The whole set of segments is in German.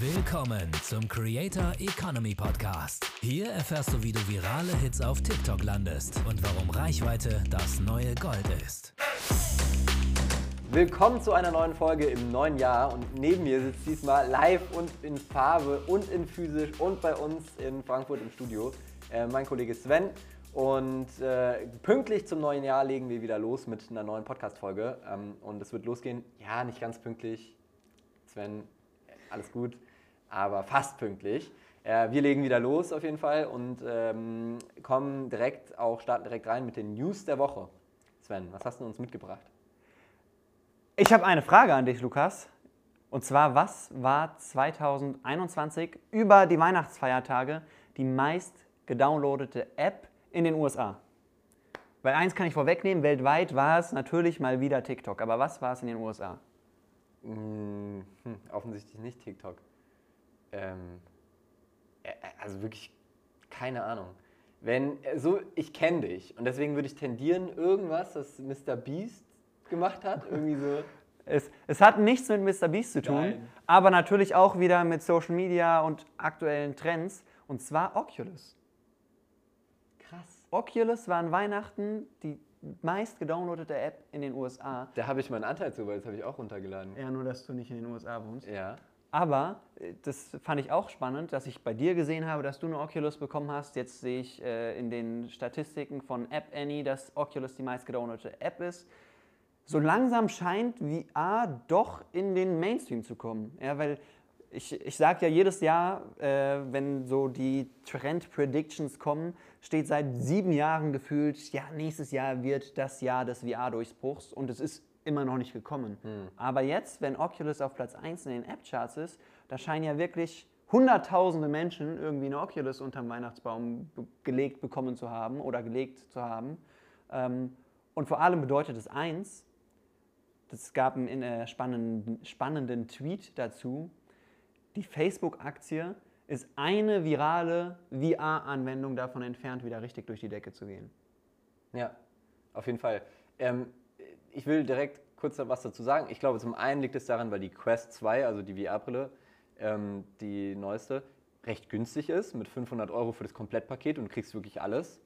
Willkommen zum Creator Economy Podcast. Hier erfährst du, wie du virale Hits auf TikTok landest und warum Reichweite das neue Gold ist. Willkommen zu einer neuen Folge im neuen Jahr und neben mir sitzt diesmal live und in Farbe und in physisch und bei uns in Frankfurt im Studio äh, mein Kollege Sven. Und äh, pünktlich zum neuen Jahr legen wir wieder los mit einer neuen Podcast-Folge. Ähm, und es wird losgehen, ja, nicht ganz pünktlich. Sven, alles gut, aber fast pünktlich. Äh, wir legen wieder los auf jeden Fall und ähm, kommen direkt auch, starten direkt rein mit den News der Woche. Sven, was hast du uns mitgebracht? Ich habe eine Frage an dich, Lukas. Und zwar, was war 2021 über die Weihnachtsfeiertage die meist gedownloadete App in den USA? Weil eins kann ich vorwegnehmen, weltweit war es natürlich mal wieder TikTok. Aber was war es in den USA? Hm, hm, offensichtlich nicht TikTok. Ähm, äh, also wirklich keine Ahnung. Wenn, äh, so, ich kenne dich und deswegen würde ich tendieren, irgendwas, das Mr. Beast gemacht hat, irgendwie so. Es, es hat nichts mit Mr. Beast zu tun, Nein. aber natürlich auch wieder mit Social Media und aktuellen Trends. Und zwar Oculus. Krass. Oculus war an Weihnachten die meist gedownloadete App in den USA. Da habe ich meinen Anteil zu, weil das habe ich auch runtergeladen. Ja, nur dass du nicht in den USA wohnst. Ja. Aber äh, das fand ich auch spannend, dass ich bei dir gesehen habe, dass du eine Oculus bekommen hast. Jetzt sehe ich äh, in den Statistiken von App Annie, dass Oculus die meist gedownloadete App ist. So langsam scheint VR doch in den Mainstream zu kommen. Ja, weil ich, ich sage ja jedes Jahr, äh, wenn so die Trend-Predictions kommen, steht seit sieben Jahren gefühlt, ja, nächstes Jahr wird das Jahr des VR-Durchbruchs und es ist immer noch nicht gekommen. Aber jetzt, wenn Oculus auf Platz 1 in den App-Charts ist, da scheinen ja wirklich hunderttausende Menschen irgendwie eine Oculus unterm Weihnachtsbaum gelegt bekommen zu haben oder gelegt zu haben. Ähm, und vor allem bedeutet es eins, es gab einen äh, spannenden, spannenden Tweet dazu, die Facebook-Aktie ist eine virale VR-Anwendung davon entfernt, wieder richtig durch die Decke zu gehen. Ja, auf jeden Fall. Ähm, ich will direkt kurz was dazu sagen. Ich glaube, zum einen liegt es daran, weil die Quest 2, also die VR-Brille, ähm, die neueste, recht günstig ist, mit 500 Euro für das Komplettpaket und kriegst wirklich alles,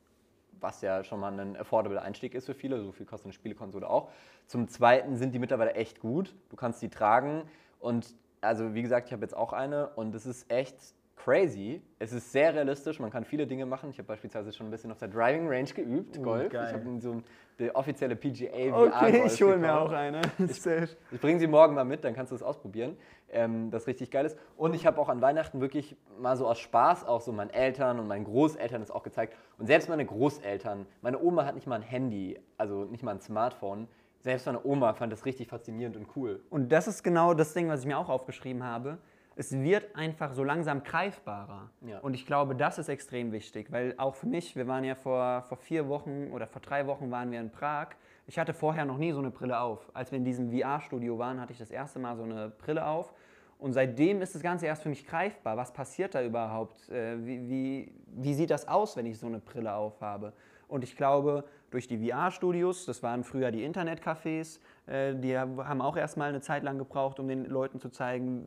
was ja schon mal ein affordable Einstieg ist für viele. So viel kostet eine Spielekonsole auch. Zum zweiten sind die mittlerweile echt gut. Du kannst die tragen und also wie gesagt, ich habe jetzt auch eine und es ist echt crazy. Es ist sehr realistisch, man kann viele Dinge machen. Ich habe beispielsweise schon ein bisschen auf der Driving Range geübt, Oh, Golf. geil. Ich habe so ein, die offizielle PGA VR Okay, Golf ich hole mir auch eine. Safe. Ich bringe sie morgen mal mit, dann kannst du es ausprobieren. Ähm, das richtig geil ist. Und ich habe auch an Weihnachten wirklich mal so aus Spaß auch so meinen Eltern und meinen Großeltern das auch gezeigt. Und selbst meine Großeltern, meine Oma hat nicht mal ein Handy, also nicht mal ein Smartphone. Selbst meine Oma fand das richtig faszinierend und cool. Und das ist genau das Ding, was ich mir auch aufgeschrieben habe. Es wird einfach so langsam greifbarer. Ja. Und ich glaube, das ist extrem wichtig, weil auch für mich, wir waren ja vor, vor vier Wochen oder vor drei Wochen waren wir in Prag. Ich hatte vorher noch nie so eine Brille auf. Als wir in diesem VR-Studio waren, hatte ich das erste Mal so eine Brille auf. Und seitdem ist das Ganze erst für mich greifbar. Was passiert da überhaupt? Äh, Wie, wie, wie sieht das aus, wenn ich so eine Brille aufhabe? Und ich glaube, durch die VR-Studios, das waren früher die Internetcafés, die haben auch erstmal eine Zeit lang gebraucht, um den Leuten zu zeigen,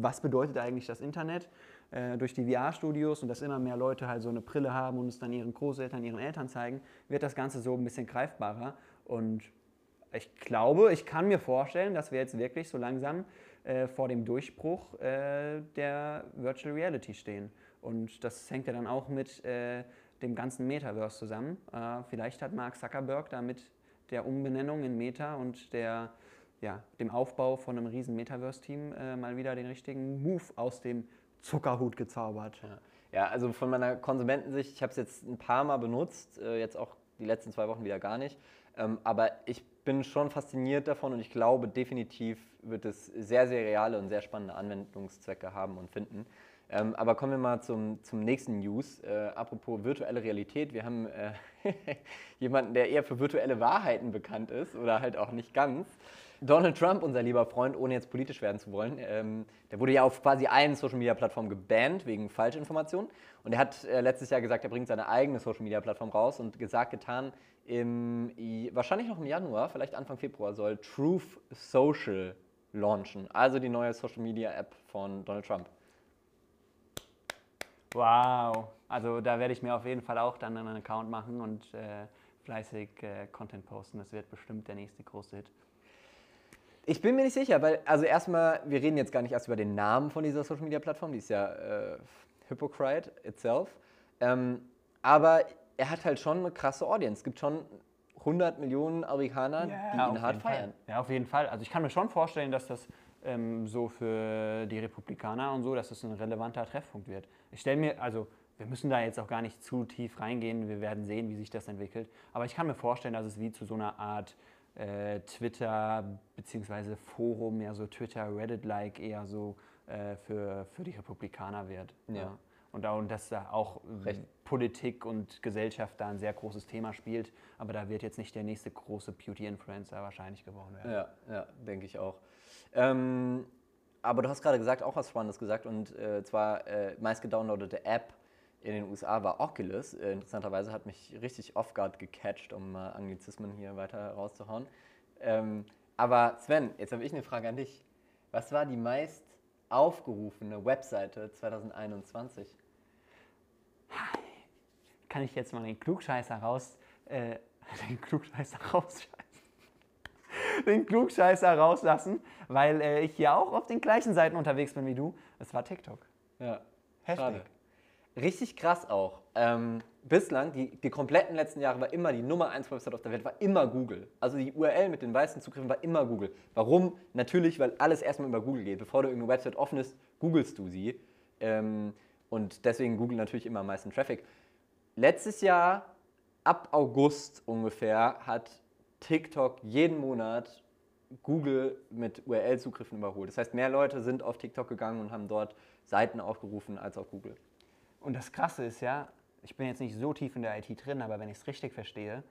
was bedeutet eigentlich das Internet. Äh, Durch die VR-Studios und dass immer mehr Leute halt so eine Brille haben und es dann ihren Großeltern, ihren Eltern zeigen, wird das Ganze so ein bisschen greifbarer. Und ich glaube, ich kann mir vorstellen, dass wir jetzt wirklich so langsam äh, vor dem Durchbruch äh, der Virtual Reality stehen. Und das hängt ja dann auch mit äh, dem ganzen Metaverse zusammen. Äh, vielleicht hat Mark Zuckerberg da mit der Umbenennung in Meta und der, ja, dem Aufbau von einem riesen Metaverse-Team äh, mal wieder den richtigen Move aus dem Zuckerhut gezaubert. Ja. Ja, also von meiner Konsumentensicht, ich habe es jetzt ein paar Mal benutzt, äh, jetzt auch die letzten zwei Wochen wieder gar nicht. Ähm, aber ich bin schon fasziniert davon und ich glaube, definitiv wird es sehr, sehr reale und sehr spannende Anwendungszwecke haben und finden. Ähm, aber kommen wir mal zum, zum nächsten News. Äh, apropos virtuelle Realität. Wir haben äh, jemanden, der eher für virtuelle Wahrheiten bekannt ist oder halt auch nicht ganz. Donald Trump, unser lieber Freund, ohne jetzt politisch werden zu wollen, ähm, der wurde ja auf quasi allen Social Media Plattformen gebannt wegen Falschinformationen. Und er hat äh, letztes Jahr gesagt, er bringt seine eigene Social Media Plattform raus und gesagt, getan, im, wahrscheinlich noch im Januar, vielleicht Anfang Februar, soll Truth Social launchen. Also die neue Social Media App von Donald Trump. Wow. Also da werde ich mir auf jeden Fall auch dann einen Account machen und äh, fleißig äh, Content posten. Das wird bestimmt der nächste große Hit. Ich bin mir nicht sicher, weil, also erstmal, wir reden jetzt gar nicht erst über den Namen von dieser Social Media Plattform, die ist ja äh, Hypocrite itself. Ähm, aber er hat halt schon eine krasse Audience. Es gibt schon 100 Millionen Amerikaner, Ja, die ihn hart feiern. Ja, auf jeden Fall. Also ich kann mir schon vorstellen, dass das ähm, so für die Republikaner und so, dass das ein relevanter Treffpunkt wird. Ich stelle mir, also wir müssen da jetzt auch gar nicht zu tief reingehen, wir werden sehen, wie sich das entwickelt. Aber ich kann mir vorstellen, dass es wie zu so einer Art äh, Twitter bzw. Forum, ja so Twitter, Reddit-like eher so äh, für, für die Republikaner wird. Ja. Und, da, und dass da auch Recht. Politik und Gesellschaft da ein sehr großes Thema spielt. Aber da wird jetzt nicht der nächste große Beauty-Influencer wahrscheinlich geworden werden. Ja, ja, denke ich auch. Ähm, aber du hast gerade gesagt, auch was Spannendes gesagt, und äh, zwar äh, meist gedownloadete App in den USA war Oculus. Äh, interessanterweise hat mich richtig off-guard gecatcht, um mal Anglizismen hier weiter rauszuhauen. Ähm, aber Sven, jetzt habe ich eine Frage an dich. Was war die meist aufgerufene Webseite 2021? Kann ich jetzt mal den Klugscheißer raus, äh, den Klugscheißer rausscheißen? Den Klugscheißer rauslassen, weil äh, ich hier auch auf den gleichen Seiten unterwegs bin wie du. Es war TikTok. Ja, Heftig. schade. Richtig krass auch. Ähm, bislang, die, die kompletten letzten Jahre war immer die Nummer 1 Website auf der Welt, war immer Google. Also die URL mit den weißen Zugriffen war immer Google. Warum? Natürlich, weil alles erstmal über Google geht. Bevor du irgendeine Website offen ist, googelst du sie. Ähm, und deswegen Google natürlich immer am meisten Traffic. Letztes Jahr, ab August ungefähr, hat TikTok jeden Monat Google mit URL-Zugriffen überholt. Das heißt, mehr Leute sind auf TikTok gegangen und haben dort Seiten aufgerufen als auf Google. Und das Krasse ist ja, ich bin jetzt nicht so tief in der IT drin, aber wenn ich es richtig verstehe,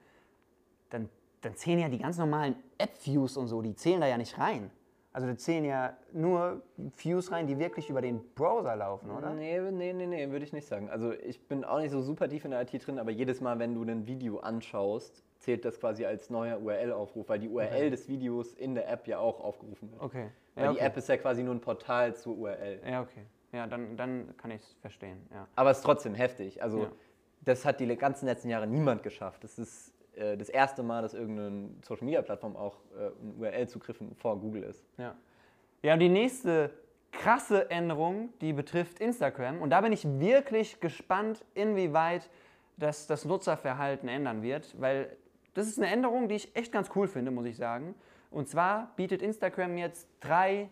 dann, dann zählen ja die ganz normalen App-Views und so, die zählen da ja nicht rein. Also da zählen ja nur Views rein, die wirklich über den Browser laufen, oder? Nee, nee, nee, nee, würde ich nicht sagen. Also ich bin auch nicht so super tief in der IT drin, aber jedes Mal, wenn du ein Video anschaust, zählt das quasi als neuer URL-Aufruf, weil die URL Okay. des Videos in der App ja auch aufgerufen wird. Okay. Weil Ja, die okay. App ist ja quasi nur ein Portal zur URL. Ja, okay. Ja, dann, dann kann ich es verstehen. Ja. Aber es ist trotzdem heftig. Also Ja. das hat die ganzen letzten Jahre niemand geschafft. Das ist äh, das erste Mal, dass irgendeine Social-Media-Plattform auch äh, ein URL-Zugriff vor Google ist. Ja. ja, und die nächste krasse Änderung, die betrifft Instagram. Und da bin ich wirklich gespannt, inwieweit das das Nutzerverhalten ändern wird, weil das ist eine Änderung, die ich echt ganz cool finde, muss ich sagen. Und zwar bietet Instagram jetzt drei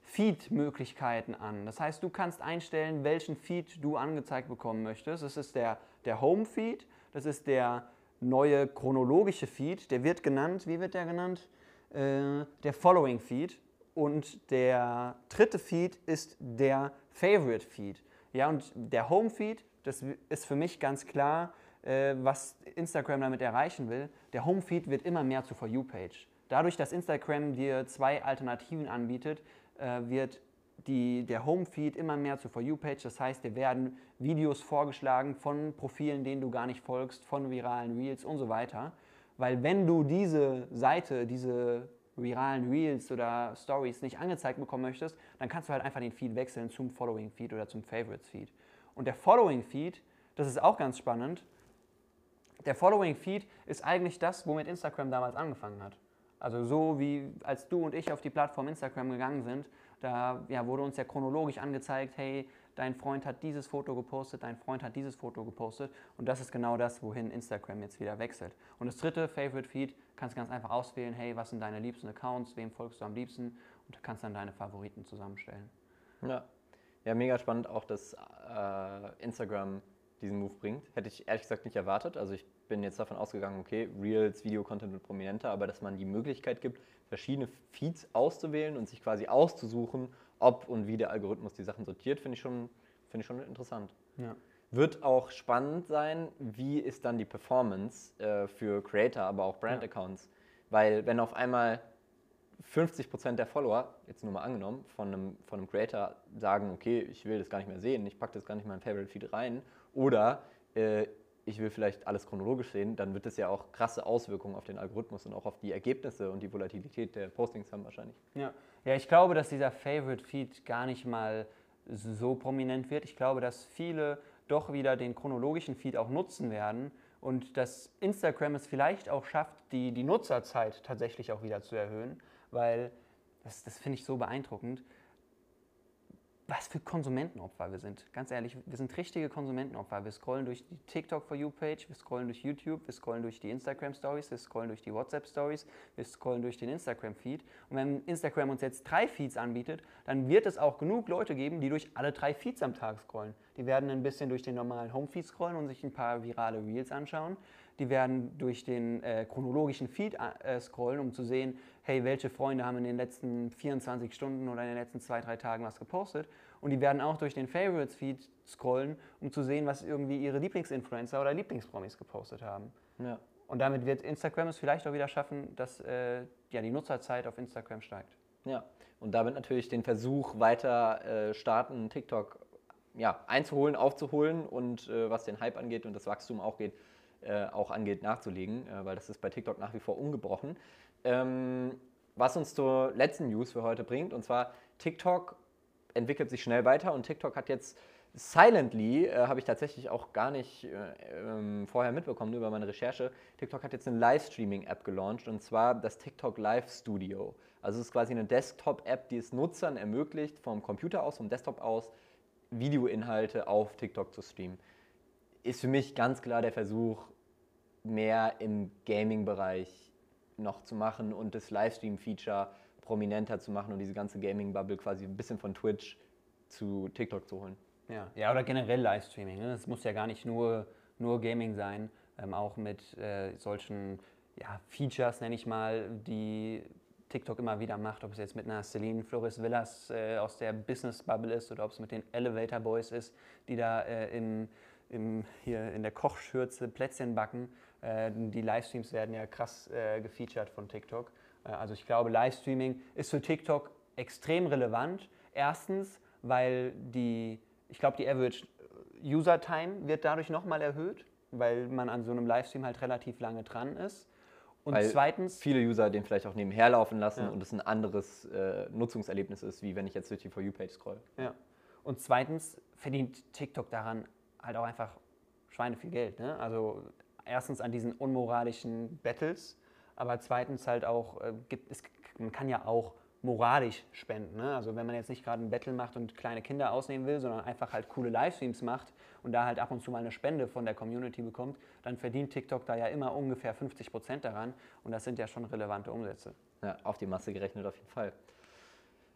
Feed-Möglichkeiten an. Das heißt, du kannst einstellen, welchen Feed du angezeigt bekommen möchtest. Das ist der, der Home-Feed, das ist der neue chronologische Feed, der wird genannt, wie wird der genannt? Äh, der Following Feed. Und der dritte Feed ist der Favorite Feed. Ja, und der Home Feed, das ist für mich ganz klar, äh, was Instagram damit erreichen will. Der Home Feed wird immer mehr zur For You-Page. Dadurch, dass Instagram dir zwei Alternativen anbietet, äh, wird die, der Home-Feed immer mehr zur For You-Page. Das heißt, dir werden Videos vorgeschlagen von Profilen, denen du gar nicht folgst, von viralen Reels und so weiter. Weil wenn du diese Seite, diese viralen Reels oder Stories nicht angezeigt bekommen möchtest, dann kannst du halt einfach den Feed wechseln zum Following-Feed oder zum Favorites-Feed. Und der Following-Feed, das ist auch ganz spannend, der Following-Feed ist eigentlich das, womit Instagram damals angefangen hat. Also so wie als du und ich auf die Plattform Instagram gegangen sind, da ja, wurde uns ja chronologisch angezeigt, hey, dein Freund hat dieses Foto gepostet, dein Freund hat dieses Foto gepostet und das ist genau das, wohin Instagram jetzt wieder wechselt. Und das dritte Favorite Feed kannst du ganz einfach auswählen, hey, was sind deine liebsten Accounts, wem folgst du am liebsten und du kannst dann deine Favoriten zusammenstellen. Ja, ja mega spannend auch, dass äh, Instagram diesen Move bringt. Hätte ich ehrlich gesagt nicht erwartet. Also ich bin jetzt davon ausgegangen, okay, Reels, Videocontent wird prominenter, aber dass man die Möglichkeit gibt, verschiedene Feeds auszuwählen und sich quasi auszusuchen, ob und wie der Algorithmus die Sachen sortiert, finde ich, schon- finde ich schon interessant. Ja. Wird auch spannend sein, wie ist dann die Performance äh, für Creator, aber auch Brand-Accounts. Weil wenn auf einmal 50% der Follower, jetzt nur mal angenommen, von einem, von einem Creator sagen, okay, ich will das gar nicht mehr sehen, ich packe das gar nicht in meinen Favorite Feed rein, oder äh, ich will vielleicht alles chronologisch sehen, dann wird es ja auch krasse Auswirkungen auf den Algorithmus und auch auf die Ergebnisse und die Volatilität der Postings haben wahrscheinlich. Ja, ja ich glaube, dass dieser Favorite Feed gar nicht mal so prominent wird. Ich glaube, dass viele doch wieder den chronologischen Feed auch nutzen werden und dass Instagram es vielleicht auch schafft, die, die Nutzerzeit tatsächlich auch wieder zu erhöhen, weil das, das finde ich so beeindruckend was für Konsumentenopfer wir sind. Ganz ehrlich, wir sind richtige Konsumentenopfer. Wir scrollen durch die TikTok For You Page, wir scrollen durch YouTube, wir scrollen durch die Instagram Stories, wir scrollen durch die WhatsApp Stories, wir scrollen durch den Instagram Feed. Und wenn Instagram uns jetzt drei Feeds anbietet, dann wird es auch genug Leute geben, die durch alle drei Feeds am Tag scrollen. Die werden ein bisschen durch den normalen Home Feed scrollen und sich ein paar virale Reels anschauen. Die werden durch den äh, chronologischen Feed äh, scrollen, um zu sehen, hey, welche Freunde haben in den letzten 24 Stunden oder in den letzten zwei, drei Tagen was gepostet. Und die werden auch durch den Favorites-Feed scrollen, um zu sehen, was irgendwie ihre Lieblingsinfluencer oder Lieblingspromis gepostet haben. Ja. Und damit wird Instagram es vielleicht auch wieder schaffen, dass äh, ja, die Nutzerzeit auf Instagram steigt. Ja, und damit natürlich den Versuch weiter äh, starten, TikTok ja, einzuholen, aufzuholen und äh, was den Hype angeht und das Wachstum auch geht, äh, auch angeht, nachzulegen, äh, weil das ist bei TikTok nach wie vor ungebrochen. Ähm, was uns zur letzten News für heute bringt, und zwar TikTok entwickelt sich schnell weiter und TikTok hat jetzt Silently, äh, habe ich tatsächlich auch gar nicht äh, ähm, vorher mitbekommen, nur über meine Recherche. TikTok hat jetzt eine Livestreaming-App gelauncht und zwar das TikTok Live Studio. Also es ist quasi eine Desktop-App, die es Nutzern ermöglicht, vom Computer aus, vom Desktop aus, Videoinhalte auf TikTok zu streamen. Ist für mich ganz klar der Versuch, mehr im Gaming-Bereich noch zu machen und das Livestream-Feature prominenter zu machen und diese ganze Gaming-Bubble quasi ein bisschen von Twitch zu TikTok zu holen. Ja, ja oder generell Livestreaming. Ne? Muss ja gar nicht nur, nur Gaming sein, ähm, auch mit äh, solchen ja, Features, nenne ich mal, die TikTok immer wieder macht, ob es jetzt mit einer Celine Flores Villas äh, aus der Business Bubble ist oder ob es mit den Elevator Boys ist, die da äh, im, im, hier in der Kochschürze Plätzchen backen. Äh, die Livestreams werden ja krass äh, gefeatured von TikTok. Äh, also ich glaube, Livestreaming ist für TikTok extrem relevant. Erstens, weil die, ich glaube, die Average User Time wird dadurch nochmal erhöht, weil man an so einem Livestream halt relativ lange dran ist. Und weil zweitens. Viele User den vielleicht auch nebenher laufen lassen ja. und es ein anderes äh, Nutzungserlebnis ist, wie wenn ich jetzt durch die For You-Page scroll. Ja. Und zweitens verdient TikTok daran halt auch einfach Schweine viel Geld. Ne? Also erstens an diesen unmoralischen Battles, aber zweitens halt auch, äh, gibt, es, man kann ja auch moralisch spenden. Ne? Also wenn man jetzt nicht gerade ein Battle macht und kleine Kinder ausnehmen will, sondern einfach halt coole Livestreams macht und da halt ab und zu mal eine Spende von der Community bekommt, dann verdient TikTok da ja immer ungefähr 50 Prozent daran und das sind ja schon relevante Umsätze. Ja, auf die Masse gerechnet auf jeden Fall.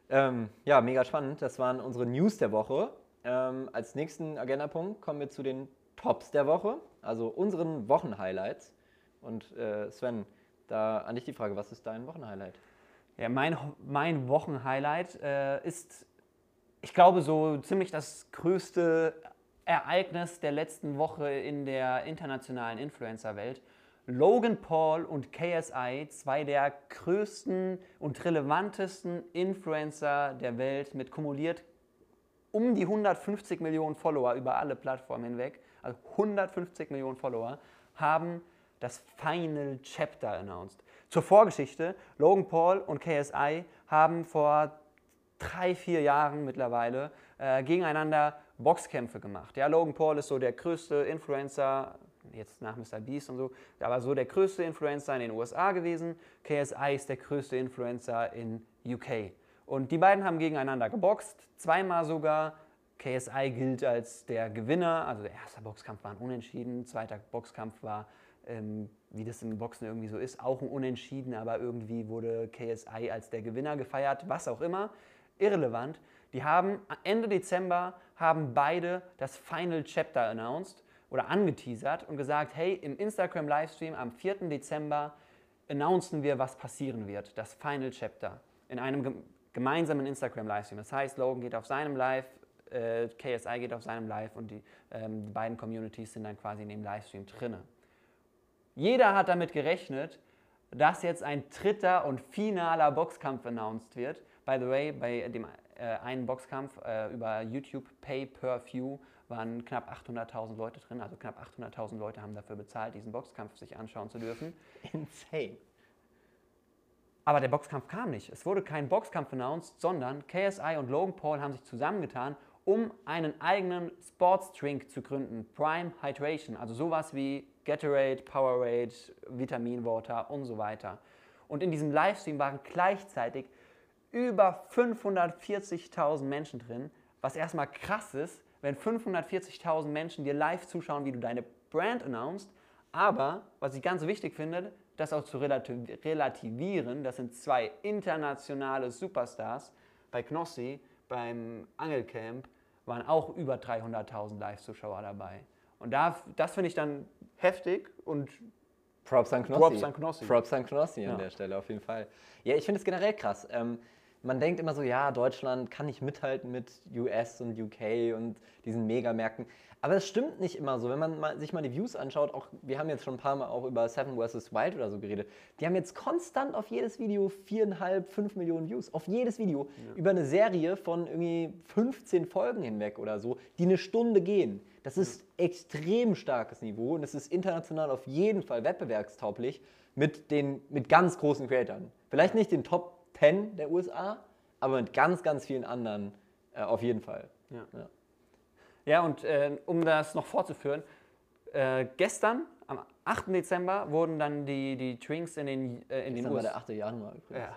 Ähm, ja, mega spannend. Das waren unsere News der Woche. Ähm, als nächsten Agendapunkt kommen wir zu den Tops der Woche, also unseren Wochenhighlights. Und äh, Sven, da an dich die Frage, was ist dein Wochenhighlight? Ja, mein, mein Wochenhighlight äh, ist, ich glaube, so ziemlich das größte Ereignis der letzten Woche in der internationalen Influencer-Welt. Logan Paul und KSI, zwei der größten und relevantesten Influencer der Welt mit kumuliert um die 150 Millionen Follower über alle Plattformen hinweg, also 150 Millionen Follower, haben das Final Chapter announced. Zur Vorgeschichte, Logan Paul und KSI haben vor drei, vier Jahren mittlerweile äh, gegeneinander Boxkämpfe gemacht. Ja, Logan Paul ist so der größte Influencer, jetzt nach Mr. Beast und so, aber so der größte Influencer in den USA gewesen. KSI ist der größte Influencer in UK. Und die beiden haben gegeneinander geboxt, zweimal sogar. KSI gilt als der Gewinner, also der erste Boxkampf war ein Unentschieden, zweiter Boxkampf war ähm, wie das im Boxen irgendwie so ist, auch ein Unentschieden, aber irgendwie wurde KSI als der Gewinner gefeiert, was auch immer, irrelevant. Die haben Ende Dezember haben beide das Final Chapter announced oder angeteasert und gesagt, hey, im Instagram Livestream am 4. Dezember announcen wir, was passieren wird, das Final Chapter. In einem gemeinsamen Instagram Livestream. Das heißt, Logan geht auf seinem Live, äh, KSI geht auf seinem Live und die, ähm, die beiden Communities sind dann quasi in dem Livestream drinne. Jeder hat damit gerechnet, dass jetzt ein dritter und finaler Boxkampf announced wird. By the way, bei dem äh, einen Boxkampf äh, über YouTube Pay per View waren knapp 800.000 Leute drin. Also knapp 800.000 Leute haben dafür bezahlt, diesen Boxkampf sich anschauen zu dürfen. Insane. Aber der Boxkampf kam nicht. Es wurde kein Boxkampf announced, sondern KSI und Logan Paul haben sich zusammengetan, um einen eigenen Sportsdrink zu gründen. Prime Hydration, also sowas wie Gatorade, Powerade, Vitaminwater und so weiter. Und in diesem Livestream waren gleichzeitig über 540.000 Menschen drin, was erstmal krass ist, wenn 540.000 Menschen dir live zuschauen, wie du deine Brand announced. Aber, was ich ganz wichtig finde, das auch zu relativieren, das sind zwei internationale Superstars. Bei Knossi, beim Angelcamp, waren auch über 300.000 Live-Zuschauer dabei. Und da, das finde ich dann heftig und Props an Knossi. Props an Knossi. Props an Knossi Ja. an der Stelle, auf jeden Fall. Ja, ich finde es generell krass. Ähm, man denkt immer so, ja, Deutschland kann nicht mithalten mit US und UK und diesen Megamärkten. Aber es stimmt nicht immer so. Wenn man mal, sich mal die Views anschaut, auch wir haben jetzt schon ein paar Mal auch über Seven vs. Wild oder so geredet, die haben jetzt konstant auf jedes Video viereinhalb, fünf Millionen Views. Auf jedes Video. Über eine Serie von irgendwie 15 Folgen hinweg oder so, die eine Stunde gehen. Das ist extrem starkes Niveau und es ist international auf jeden Fall wettbewerbstauglich mit den mit ganz großen Creatoren. Vielleicht nicht den Top 10 der USA, aber mit ganz, ganz vielen anderen äh, auf jeden Fall. Ja. Ja. Ja, und äh, um das noch fortzuführen, äh, gestern, am 8. Dezember, wurden dann die, die Drinks in den, äh, in den Gestern war USA. der 8. Januar. übrigens.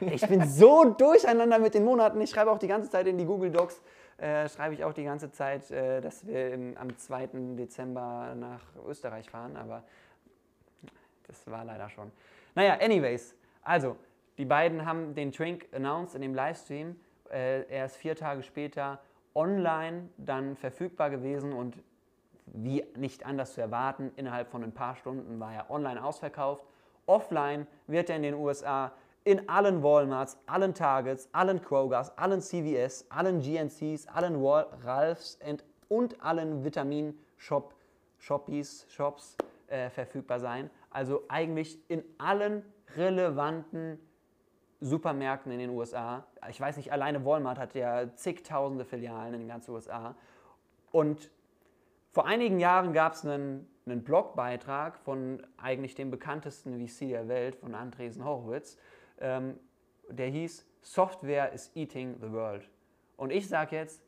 Ja. Ich bin so durcheinander mit den Monaten. Ich schreibe auch die ganze Zeit in die Google Docs, äh, schreibe ich auch die ganze Zeit, äh, dass wir im, am 2. Dezember nach Österreich fahren, aber das war leider schon. Naja, anyways, also die beiden haben den Drink announced in dem Livestream. Äh, er ist vier Tage später online dann verfügbar gewesen und wie nicht anders zu erwarten, innerhalb von ein paar Stunden war er online ausverkauft. Offline wird er in den USA in allen Walmarts, allen Targets, allen Krogers, allen CVS, allen GNCs, allen Wal Ralphs und, und allen Vitamin-Shop, Shoppies, Shops äh, verfügbar sein. Also eigentlich in allen relevanten Supermärkten in den USA. Ich weiß nicht, alleine Walmart hat ja zigtausende Filialen in den ganzen USA. Und vor einigen Jahren gab es einen, einen Blogbeitrag von eigentlich dem bekanntesten VC der Welt, von Andresen Horowitz, ähm, der hieß Software is eating the world. Und ich sage jetzt,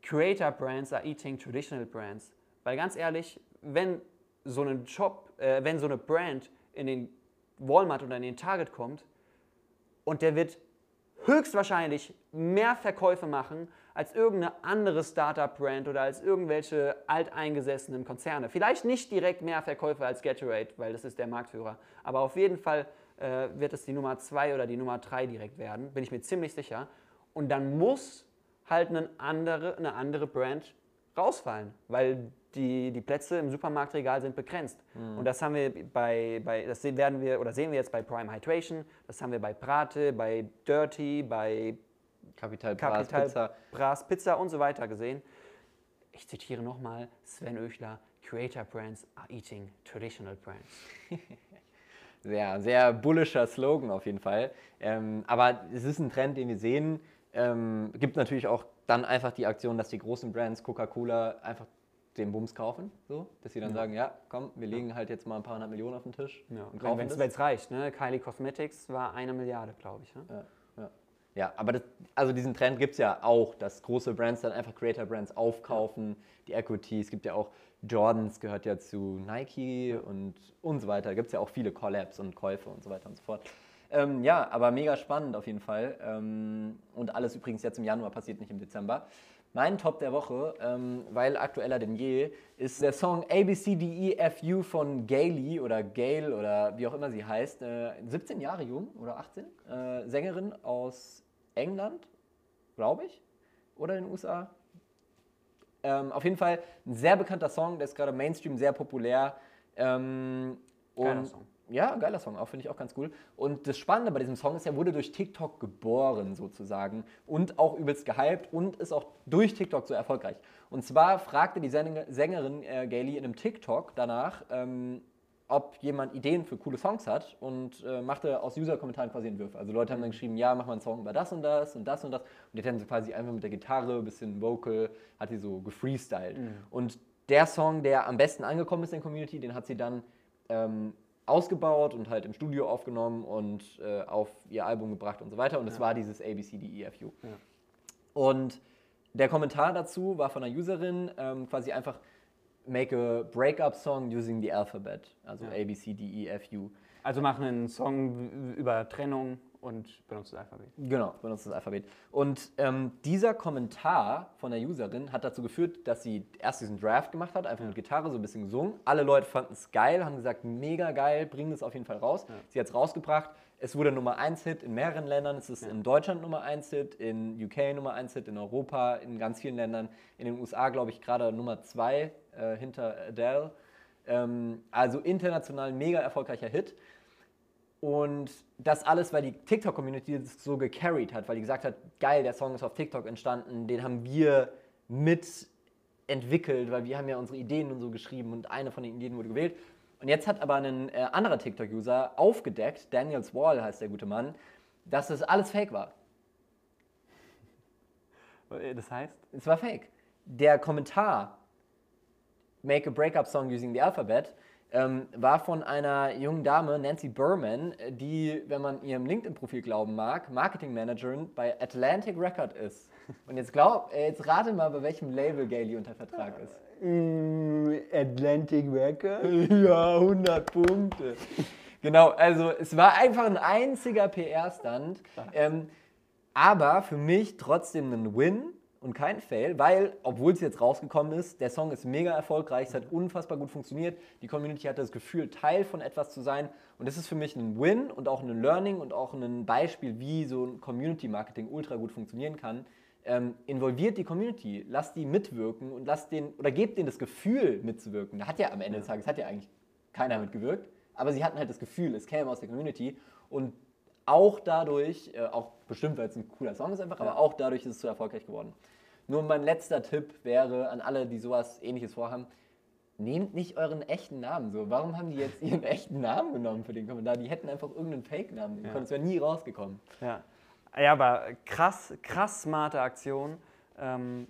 Creator Brands are eating traditional brands. Weil ganz ehrlich, wenn so ein Shop, äh, wenn so eine Brand in den Walmart oder in den Target kommt und der wird höchstwahrscheinlich mehr Verkäufe machen als irgendeine andere Startup-Brand oder als irgendwelche alteingesessenen Konzerne. Vielleicht nicht direkt mehr Verkäufe als Gatorade, weil das ist der Marktführer. Aber auf jeden Fall äh, wird es die Nummer 2 oder die Nummer 3 direkt werden, bin ich mir ziemlich sicher. Und dann muss halt eine andere, eine andere Brand rausfallen, weil die, die Plätze im Supermarktregal sind begrenzt. Und das haben wir bei, bei das sehen- werden wir oder sehen wir jetzt bei Prime Hydration, das haben wir bei Prate, bei Dirty, bei Kapital, Bras, Capital Pizza. Bras Pizza und so weiter gesehen. Ich zitiere nochmal Sven Oechler, Creator Brands are eating traditional brands. Sehr, sehr bullischer Slogan auf jeden Fall. Ähm, aber es ist ein Trend, den wir sehen. Ähm, gibt natürlich auch dann einfach die Aktion, dass die großen Brands Coca-Cola einfach den Bums kaufen, so, dass sie dann sagen, ja, komm, wir legen halt jetzt mal ein paar hundert Millionen auf den Tisch und kaufen Wenn es reicht, ne? Kylie Cosmetics war eine Milliarde, glaube ich. Ne? Ja, ja. ja aber das, also diesen Trend gibt es ja auch, dass große Brands dann einfach Creator-Brands aufkaufen, die Equity. Es gibt ja auch Jordans, gehört ja zu Nike und, und so weiter. Gibt es ja auch viele Collabs und Käufe und so weiter und so fort. Ähm, ja, aber mega spannend auf jeden Fall. Ähm, und alles übrigens jetzt im Januar passiert, nicht im Dezember. Mein Top der Woche, ähm, weil aktueller denn je, ist der Song ABCDEFU von Gayle oder Gail oder wie auch immer sie heißt. Äh, 17 Jahre jung oder 18. Äh, Sängerin aus England, glaube ich, oder in den USA. Ähm, auf jeden Fall ein sehr bekannter Song, der ist gerade Mainstream sehr populär. Ähm, und- Song. Ja, geiler Song, auch finde ich auch ganz cool. Und das Spannende bei diesem Song ist, er wurde durch TikTok geboren sozusagen und auch übelst gehypt und ist auch durch TikTok so erfolgreich. Und zwar fragte die Sänger- Sängerin äh, Gayle in einem TikTok danach, ähm, ob jemand Ideen für coole Songs hat und äh, machte aus User-Kommentaren quasi Entwürfe. Also Leute haben dann geschrieben, ja, mach mal einen Song über das und das und das und das. Und die hat dann quasi einfach mit der Gitarre, ein bisschen Vocal, hat die so gefreestylt. Mhm. Und der Song, der am besten angekommen ist in der Community, den hat sie dann ähm, ausgebaut und halt im Studio aufgenommen und äh, auf ihr Album gebracht und so weiter. Und es ja. war dieses ABCDEFU. Ja. Und der Kommentar dazu war von einer Userin ähm, quasi einfach make a breakup song using the alphabet, also ja. A, B, C, D, E, F, U. Also machen einen Song über Trennung und benutzt das Alphabet. Genau, benutzt das Alphabet. Und ähm, dieser Kommentar von der Userin hat dazu geführt, dass sie erst diesen Draft gemacht hat, einfach mit Gitarre so ein bisschen gesungen. Alle Leute fanden es geil, haben gesagt, mega geil, bringen das auf jeden Fall raus. Ja. Sie hat es rausgebracht. Es wurde Nummer 1 Hit in mehreren Ländern. Es ist ja. in Deutschland Nummer 1 Hit, in UK Nummer 1 Hit, in Europa, in ganz vielen Ländern. In den USA, glaube ich, gerade Nummer 2 äh, hinter Adele. Ähm, also international mega erfolgreicher Hit. Und das alles, weil die TikTok-Community das so gecarried hat, weil die gesagt hat, geil, der Song ist auf TikTok entstanden, den haben wir mitentwickelt, weil wir haben ja unsere Ideen und so geschrieben und eine von den Ideen wurde gewählt. Und jetzt hat aber ein äh, anderer TikTok-User aufgedeckt, Daniels Wall heißt der gute Mann, dass das alles fake war. Das heißt? Es war fake. Der Kommentar, Make a Breakup Song using the Alphabet, ähm, war von einer jungen Dame, Nancy Berman, die, wenn man ihrem LinkedIn-Profil glauben mag, Marketing-Managerin bei Atlantic Record ist. Und jetzt glaub, äh, jetzt rate mal, bei welchem Label Gailey unter Vertrag ist. Mm, Atlantic Record? ja, 100 Punkte. genau, also es war einfach ein einziger PR-Stand. Ähm, aber für mich trotzdem ein Win, und kein Fail, weil, obwohl es jetzt rausgekommen ist, der Song ist mega erfolgreich, es hat unfassbar gut funktioniert. Die Community hat das Gefühl, Teil von etwas zu sein. Und das ist für mich ein Win und auch ein Learning und auch ein Beispiel, wie so ein Community-Marketing ultra gut funktionieren kann. Ähm, involviert die Community, lasst die mitwirken und lasst den oder gebt denen das Gefühl mitzuwirken. Da hat ja am Ende des Tages hat ja eigentlich keiner mitgewirkt, aber sie hatten halt das Gefühl, es käme aus der Community und auch dadurch, äh, auch bestimmt, weil es ein cooler Song ist einfach, ja. aber auch dadurch ist es so erfolgreich geworden. Nur mein letzter Tipp wäre an alle, die sowas ähnliches vorhaben, nehmt nicht euren echten Namen so. Warum haben die jetzt ihren echten Namen genommen für den Kommentar? Die hätten einfach irgendeinen Fake-Namen nehmen können. Es wäre nie rausgekommen. Ja. ja, aber krass, krass smarte Aktion. Ähm,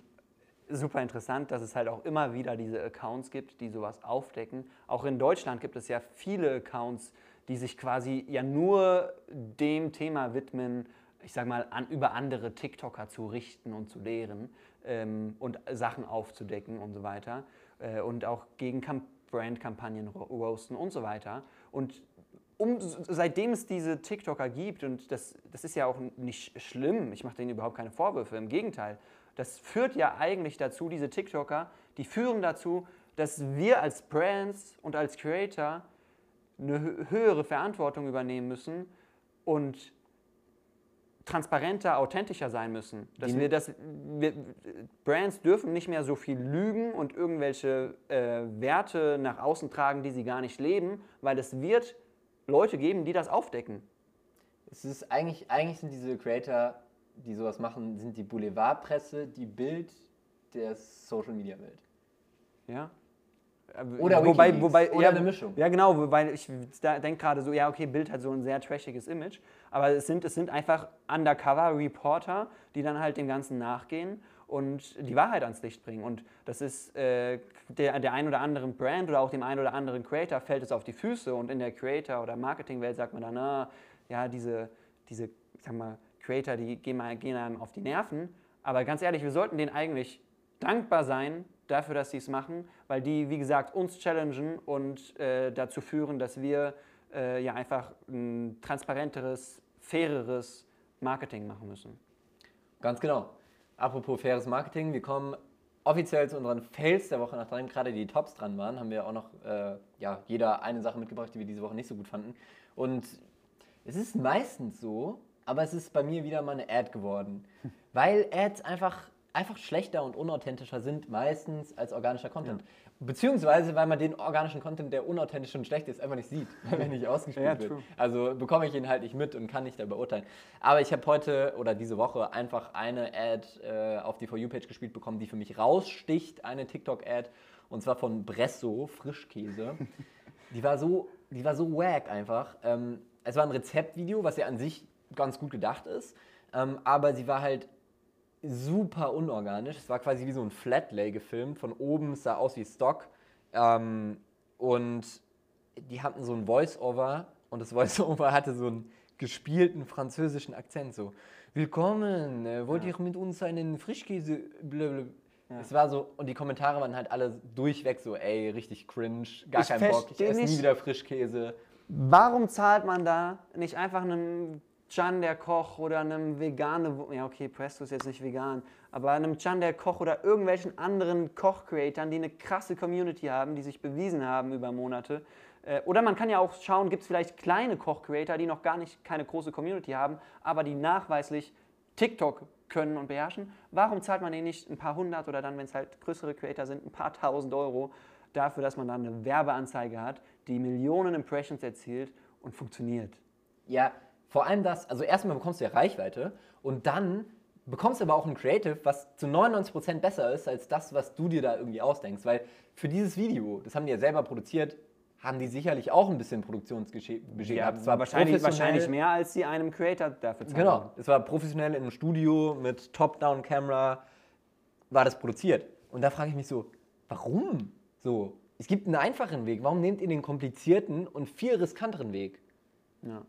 super interessant, dass es halt auch immer wieder diese Accounts gibt, die sowas aufdecken. Auch in Deutschland gibt es ja viele Accounts, die sich quasi ja nur dem Thema widmen, ich sag mal, an, über andere TikToker zu richten und zu lehren ähm, und Sachen aufzudecken und so weiter. Äh, und auch gegen Brandkampagnen roasten und so weiter. Und um, seitdem es diese TikToker gibt, und das, das ist ja auch nicht schlimm, ich mache denen überhaupt keine Vorwürfe, im Gegenteil, das führt ja eigentlich dazu, diese TikToker, die führen dazu, dass wir als Brands und als Creator eine höhere Verantwortung übernehmen müssen und transparenter, authentischer sein müssen. Dass wir das, wir, Brands dürfen nicht mehr so viel lügen und irgendwelche äh, Werte nach außen tragen, die sie gar nicht leben, weil es wird Leute geben, die das aufdecken. Es ist eigentlich, eigentlich sind diese Creator, die sowas machen, sind die Boulevardpresse, die Bild der Social Media Welt. Ja. Äh, oder wobei, wobei, oder ja, eine Mischung. Ja, genau, wobei ich denke gerade so, ja, okay, Bild hat so ein sehr trashiges Image, aber es sind, es sind einfach Undercover-Reporter, die dann halt dem Ganzen nachgehen und die Wahrheit ans Licht bringen. Und das ist äh, der, der ein oder anderen Brand oder auch dem einen oder anderen Creator fällt es auf die Füße und in der Creator- oder Marketingwelt sagt man dann, na, ja, diese, diese sag mal, Creator, die gehen, mal, gehen einem auf die Nerven. Aber ganz ehrlich, wir sollten denen eigentlich dankbar sein, dafür, dass sie es machen, weil die, wie gesagt, uns challengen und äh, dazu führen, dass wir äh, ja einfach ein transparenteres, faireres Marketing machen müssen. Ganz genau. Apropos faires Marketing, wir kommen offiziell zu unseren Fails der Woche, nachdem gerade die Tops dran waren, haben wir auch noch äh, ja, jeder eine Sache mitgebracht, die wir diese Woche nicht so gut fanden. Und es ist meistens so, aber es ist bei mir wieder mal eine Ad geworden, weil Ads einfach einfach schlechter und unauthentischer sind meistens als organischer Content. Ja. Beziehungsweise, weil man den organischen Content, der unauthentisch und schlecht ist, einfach nicht sieht, weil er nicht ausgespielt ja, wird. Also bekomme ich ihn halt nicht mit und kann nicht darüber urteilen. Aber ich habe heute oder diese Woche einfach eine Ad äh, auf die For You-Page gespielt bekommen, die für mich raussticht, eine TikTok-Ad, und zwar von Bresso, Frischkäse. Die war so, die war so wack einfach. Ähm, es war ein Rezeptvideo, was ja an sich ganz gut gedacht ist, ähm, aber sie war halt super unorganisch. Es war quasi wie so ein Flatlay gefilmt. Von oben es sah aus wie Stock. Ähm, und die hatten so ein Voice-Over und das Voice-Over hatte so einen gespielten französischen Akzent. So, willkommen, äh, wollt ihr mit uns einen Frischkäse? Blablabla. Es war so, und die Kommentare waren halt alle durchweg so, ey, richtig cringe, gar Ich keinen Bock, ich esse nie wieder Frischkäse. Warum zahlt man da nicht einfach einem Can der Koch oder einem vegane, ja okay, Presto ist jetzt nicht vegan, aber einem Can der Koch oder irgendwelchen anderen Koch-Creatoren, die eine krasse Community haben, die sich bewiesen haben über Monate. Äh, Oder man kann ja auch schauen, gibt es vielleicht kleine Koch-Creator, die noch gar nicht keine große Community haben, aber die nachweislich TikTok können und beherrschen. Warum zahlt man denen nicht ein paar hundert oder dann, wenn es halt größere Creator sind, ein paar tausend Euro dafür, dass man dann eine Werbeanzeige hat, die Millionen Impressions erzielt und funktioniert? Ja, vor allem das, also erstmal bekommst du ja Reichweite und dann bekommst du aber auch ein Creative, was zu 99% besser ist als das, was du dir da irgendwie ausdenkst. Weil für dieses Video, das haben die ja selber produziert, haben die sicherlich auch ein bisschen Produktionsbudget gehabt. Es war wahrscheinlich, wahrscheinlich mehr, als sie einem Creator dafür zahlen. Genau, es war professionell in einem Studio mit Top-Down-Kamera, war das produziert. Und da frage ich mich so, warum? So, es gibt einen einfachen Weg. Warum nehmt ihr den komplizierten und viel riskanteren Weg? Ja.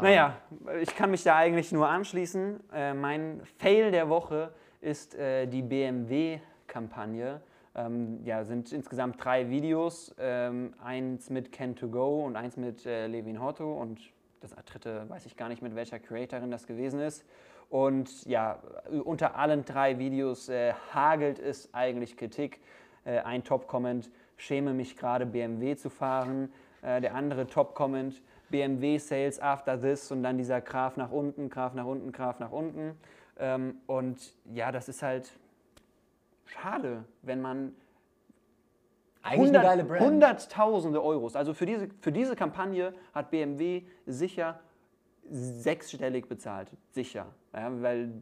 Naja, ich kann mich da eigentlich nur anschließen. Äh, mein Fail der Woche ist äh, die BMW-Kampagne. Ähm, ja, sind insgesamt drei Videos. Ähm, eins mit Ken2Go und eins mit äh, Levin Hotto und das dritte weiß ich gar nicht, mit welcher Creatorin das gewesen ist. Und ja, unter allen drei Videos äh, hagelt es eigentlich Kritik. Äh, ein Top-Comment, schäme mich gerade BMW zu fahren. Äh, der andere Top-Comment, BMW Sales after this und dann dieser Graph nach unten, Graph nach unten, Graph nach unten. Ähm, und ja, das ist halt schade, wenn man Brand. Hunderttausende Euros. Also für diese, für diese Kampagne hat BMW sicher sechsstellig bezahlt. Sicher. Ja, weil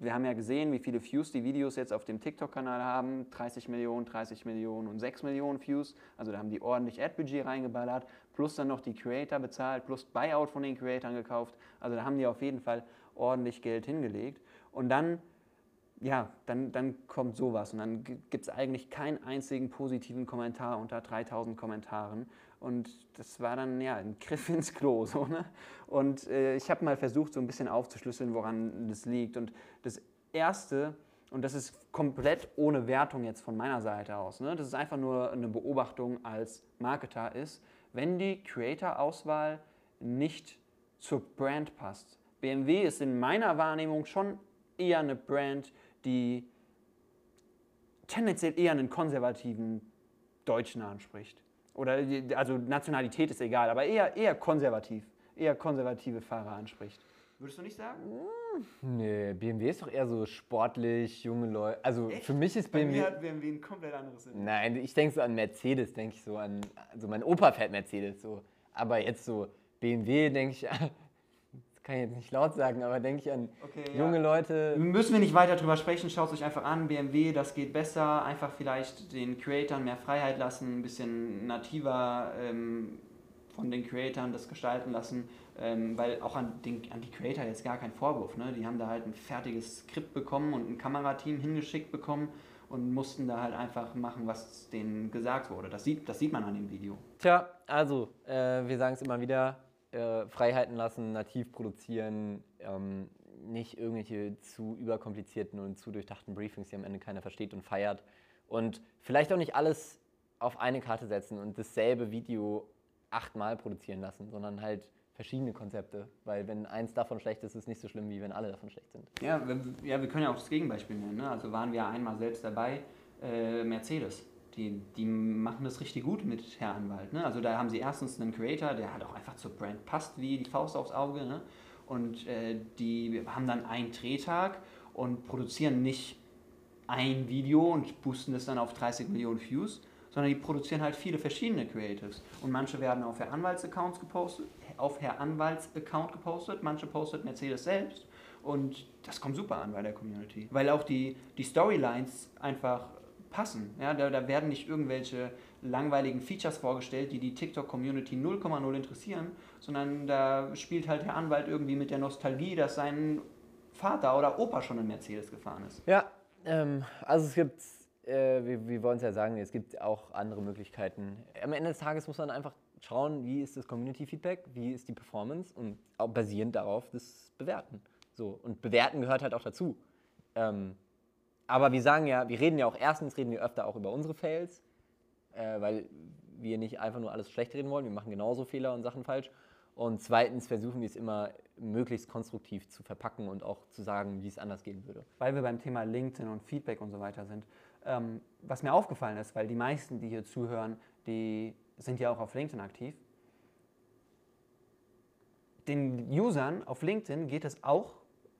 wir haben ja gesehen, wie viele Views die Videos jetzt auf dem TikTok-Kanal haben. 30 Millionen, 30 Millionen und 6 Millionen Views. Also da haben die ordentlich Ad-Budget reingeballert. Plus dann noch die Creator bezahlt, plus Buyout von den Creatoren gekauft. Also da haben die auf jeden Fall ordentlich Geld hingelegt. Und dann ja, dann, dann kommt sowas und dann gibt es eigentlich keinen einzigen positiven Kommentar unter 3000 Kommentaren. Und das war dann ja ein Griff ins Klo. So, ne? Und äh, ich habe mal versucht, so ein bisschen aufzuschlüsseln, woran das liegt. Und das Erste, und das ist komplett ohne Wertung jetzt von meiner Seite aus, ne? das ist einfach nur eine Beobachtung als Marketer, ist, wenn die Creator-Auswahl nicht zur Brand passt. BMW ist in meiner Wahrnehmung schon eher eine Brand, die tendenziell eher einen konservativen Deutschen anspricht. Oder also Nationalität ist egal, aber eher, eher konservativ, eher konservative Fahrer anspricht. Würdest du nicht sagen? Nee, BMW ist doch eher so sportlich, junge Leute. Also für mich ist BMW. BMW ein komplett anderes Sinn. Nein, ich denke so an Mercedes, denke ich so an. Also mein Opa fährt Mercedes so. Aber jetzt so BMW, denke ich, das kann ich jetzt nicht laut sagen, aber denke ich an Okay, ja. junge Leute. Müssen wir nicht weiter drüber sprechen, schaut es euch einfach an, BMW, das geht besser, einfach vielleicht den Creatoren mehr Freiheit lassen, ein bisschen nativer ähm, von den Creatoren das gestalten lassen, ähm, weil auch an, den, an die Creator jetzt gar kein Vorwurf, ne? die haben da halt ein fertiges Skript bekommen und ein Kamerateam hingeschickt bekommen und mussten da halt einfach machen, was denen gesagt wurde. Das sieht, das sieht man an dem Video. Tja, also, äh, wir sagen es immer wieder: äh, Freiheiten lassen, nativ produzieren, ähm, nicht irgendwelche zu überkomplizierten und zu durchdachten Briefings, die am Ende keiner versteht und feiert. Und vielleicht auch nicht alles auf eine Karte setzen und dasselbe Video achtmal produzieren lassen, sondern halt verschiedene Konzepte. Weil, wenn eins davon schlecht ist, ist es nicht so schlimm, wie wenn alle davon schlecht sind. Ja, wir, ja, wir können ja auch das Gegenbeispiel nennen. Ne? Also waren wir einmal selbst dabei, äh, Mercedes. Die, die machen das richtig gut mit Herr Anwalt. Ne? Also da haben sie erstens einen Creator, der halt auch einfach zur Brand passt wie die Faust aufs Auge. Ne? Und äh, die haben dann einen Drehtag und produzieren nicht ein Video und boosten das dann auf 30 Millionen Views, sondern die produzieren halt viele verschiedene Creatives. Und manche werden auf Herr Anwalts-Accounts gepostet, auf Herr Anwalts-Account gepostet, manche postet Mercedes selbst. Und das kommt super an bei der Community. Weil auch die, die Storylines einfach passen. Ja, da, da werden nicht irgendwelche langweiligen Features vorgestellt, die die TikTok-Community 0,0 interessieren, sondern da spielt halt der Anwalt irgendwie mit der Nostalgie, dass sein Vater oder Opa schon in Mercedes gefahren ist. Ja, ähm, also es gibt, äh, wir, wir wollen es ja sagen, es gibt auch andere Möglichkeiten. Am Ende des Tages muss man einfach schauen, wie ist das Community-Feedback, wie ist die Performance und auch basierend darauf das bewerten. So, und bewerten gehört halt auch dazu. Ähm, aber wir sagen ja, wir reden ja auch, erstens reden wir öfter auch über unsere Fails, äh, weil wir nicht einfach nur alles schlecht reden wollen, wir machen genauso Fehler und Sachen falsch. Und zweitens versuchen wir es immer möglichst konstruktiv zu verpacken und auch zu sagen, wie es anders gehen würde. Weil wir beim Thema LinkedIn und Feedback und so weiter sind. Ähm, was mir aufgefallen ist, weil die meisten, die hier zuhören, die sind ja auch auf LinkedIn aktiv. Den Usern auf LinkedIn geht es auch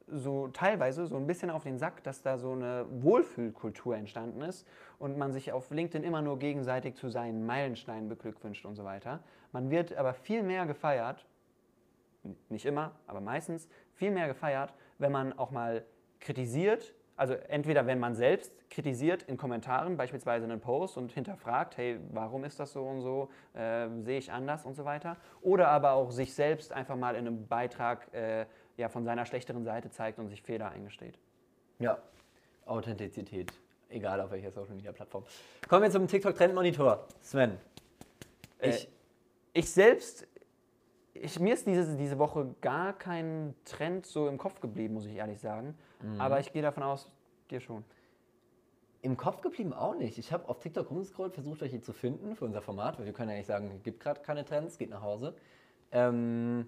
so teilweise so ein bisschen auf den Sack, dass da so eine Wohlfühlkultur entstanden ist und man sich auf LinkedIn immer nur gegenseitig zu seinen Meilensteinen beglückwünscht und so weiter. Man wird aber viel mehr gefeiert, nicht immer, aber meistens viel mehr gefeiert, wenn man auch mal kritisiert, also entweder wenn man selbst kritisiert in Kommentaren, beispielsweise einen Post und hinterfragt, hey, warum ist das so und so, äh, sehe ich anders und so weiter, oder aber auch sich selbst einfach mal in einem Beitrag äh, ja, von seiner schlechteren Seite zeigt und sich Fehler eingesteht. Ja, Authentizität, egal auf welcher Social Media Plattform. Kommen wir zum TikTok Trend Monitor. Sven. Ich, äh, ich selbst, ich, mir ist diese, diese Woche gar kein Trend so im Kopf geblieben, muss ich ehrlich sagen. Mhm. Aber ich gehe davon aus, dir schon. Im Kopf geblieben auch nicht. Ich habe auf TikTok rumgescrollt, versucht euch hier zu finden für unser Format, weil wir können ja nicht sagen, es gibt gerade keine Trends, geht nach Hause. Ähm,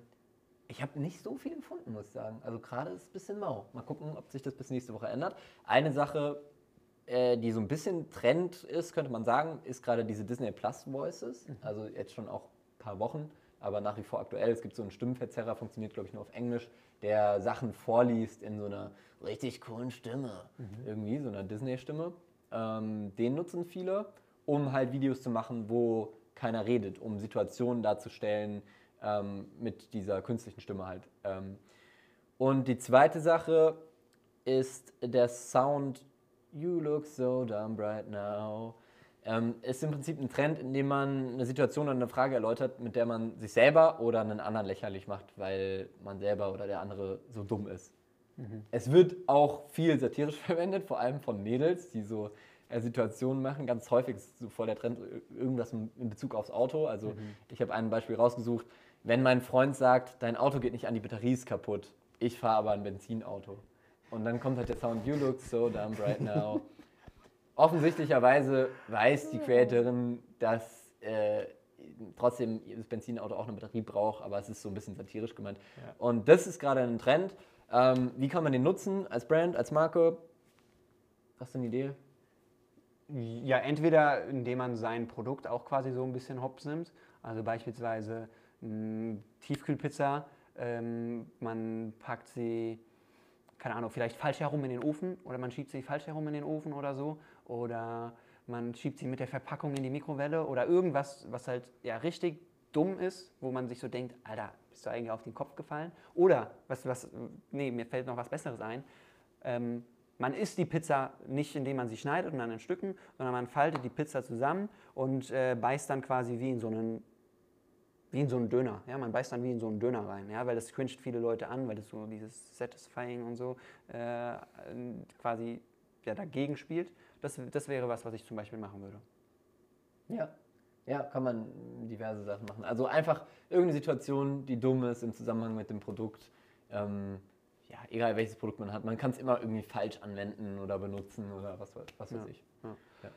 ich habe nicht so viel gefunden, muss ich sagen. Also gerade ist es ein bisschen mau. Mal gucken, ob sich das bis nächste Woche ändert. Eine Sache, äh, die so ein bisschen Trend ist, könnte man sagen, ist gerade diese Disney Plus Voices. Mhm. Also jetzt schon auch ein paar Wochen, aber nach wie vor aktuell. Es gibt so einen Stimmenverzerrer, funktioniert glaube ich nur auf Englisch, der Sachen vorliest in so einer richtig coolen Stimme. Mhm. Irgendwie, so einer Disney-Stimme. Ähm, den nutzen viele, um halt Videos zu machen, wo keiner redet, um Situationen darzustellen, ähm, mit dieser künstlichen Stimme halt. Ähm, und die zweite Sache ist der Sound You look so dumb right now. Ähm, ist im Prinzip ein Trend, in dem man eine Situation oder eine Frage erläutert, mit der man sich selber oder einen anderen lächerlich macht, weil man selber oder der andere so dumm ist. Mhm. Es wird auch viel satirisch verwendet, vor allem von Mädels, die so äh, Situationen machen. Ganz häufig ist so voll der Trend irgendwas in Bezug aufs Auto. Also mhm. ich habe ein Beispiel rausgesucht wenn mein Freund sagt, dein Auto geht nicht an, die Batterie ist kaputt, ich fahre aber ein Benzinauto. Und dann kommt halt der Sound, you look so dumb right now. Offensichtlicherweise weiß die Creatorin, dass äh, trotzdem das Benzinauto auch eine Batterie braucht, aber es ist so ein bisschen satirisch gemeint. Ja. Und das ist gerade ein Trend. Ähm, wie kann man den nutzen als Brand, als Marke? Hast du eine Idee? Ja, entweder indem man sein Produkt auch quasi so ein bisschen hops nimmt. Also beispielsweise Tiefkühlpizza, ähm, man packt sie, keine Ahnung, vielleicht falsch herum in den Ofen oder man schiebt sie falsch herum in den Ofen oder so oder man schiebt sie mit der Verpackung in die Mikrowelle oder irgendwas, was halt ja richtig dumm ist, wo man sich so denkt, Alter, bist du eigentlich auf den Kopf gefallen? Oder, was, was, nee, mir fällt noch was Besseres ein, ähm, man isst die Pizza nicht, indem man sie schneidet und dann in Stücken, sondern man faltet die Pizza zusammen und äh, beißt dann quasi wie in so einen wie in so einen Döner. Ja, man beißt dann wie in so einen Döner rein, ja, weil das cringet viele Leute an, weil das so dieses Satisfying und so äh, quasi ja, dagegen spielt. Das, das wäre was, was ich zum Beispiel machen würde. Ja. Ja, kann man diverse Sachen machen. Also einfach irgendeine Situation, die dumm ist im Zusammenhang mit dem Produkt. Ähm, ja, egal welches Produkt man hat, man kann es immer irgendwie falsch anwenden oder benutzen oder was, was weiß ja. ich. Ja.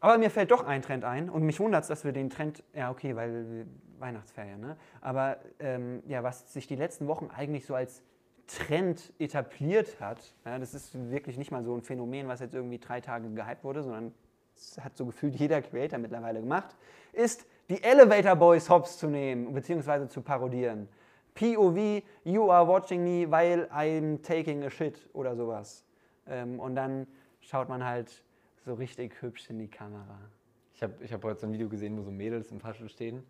Aber mir fällt doch ein Trend ein und mich wundert es, dass wir den Trend, ja okay, weil Weihnachtsferien, ne? aber ähm, ja, was sich die letzten Wochen eigentlich so als Trend etabliert hat, ja, das ist wirklich nicht mal so ein Phänomen, was jetzt irgendwie drei Tage gehypt wurde, sondern das hat so gefühlt jeder Creator mittlerweile gemacht, ist die Elevator Boys Hops zu nehmen bzw. zu parodieren. POV, you are watching me while I'm taking a shit oder sowas. Ähm, und dann schaut man halt so richtig hübsch in die Kamera. Ich habe ich hab heute so ein Video gesehen, wo so Mädels im Faschel stehen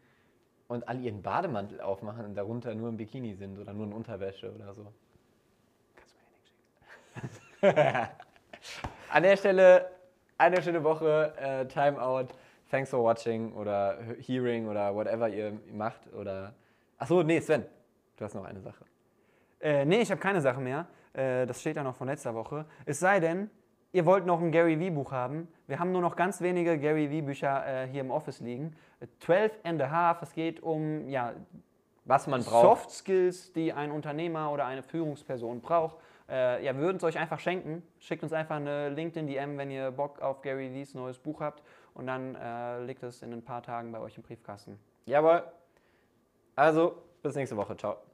und alle ihren Bademantel aufmachen und darunter nur im Bikini sind oder nur in Unterwäsche oder so. Kannst du mir den schicken? An der Stelle eine schöne Woche, äh, Timeout thanks for watching oder hearing oder whatever ihr macht. Oder. Achso, nee, Sven, du hast noch eine Sache. Äh, nee, ich habe keine Sache mehr. Äh, das steht ja noch von letzter Woche. Es sei denn, ihr wollt noch ein Gary Vee-Buch haben. Wir haben nur noch ganz wenige Gary Vee-Bücher äh, hier im Office liegen. 12 and a half, es geht um ja, Was man braucht. Soft Skills, die ein Unternehmer oder eine Führungsperson braucht. Äh, ja, wir würden es euch einfach schenken. Schickt uns einfach eine LinkedIn-DM, wenn ihr Bock auf Gary Vees neues Buch habt. Und dann äh, liegt es in ein paar Tagen bei euch im Briefkasten. Jawohl. Also, bis nächste Woche. Ciao.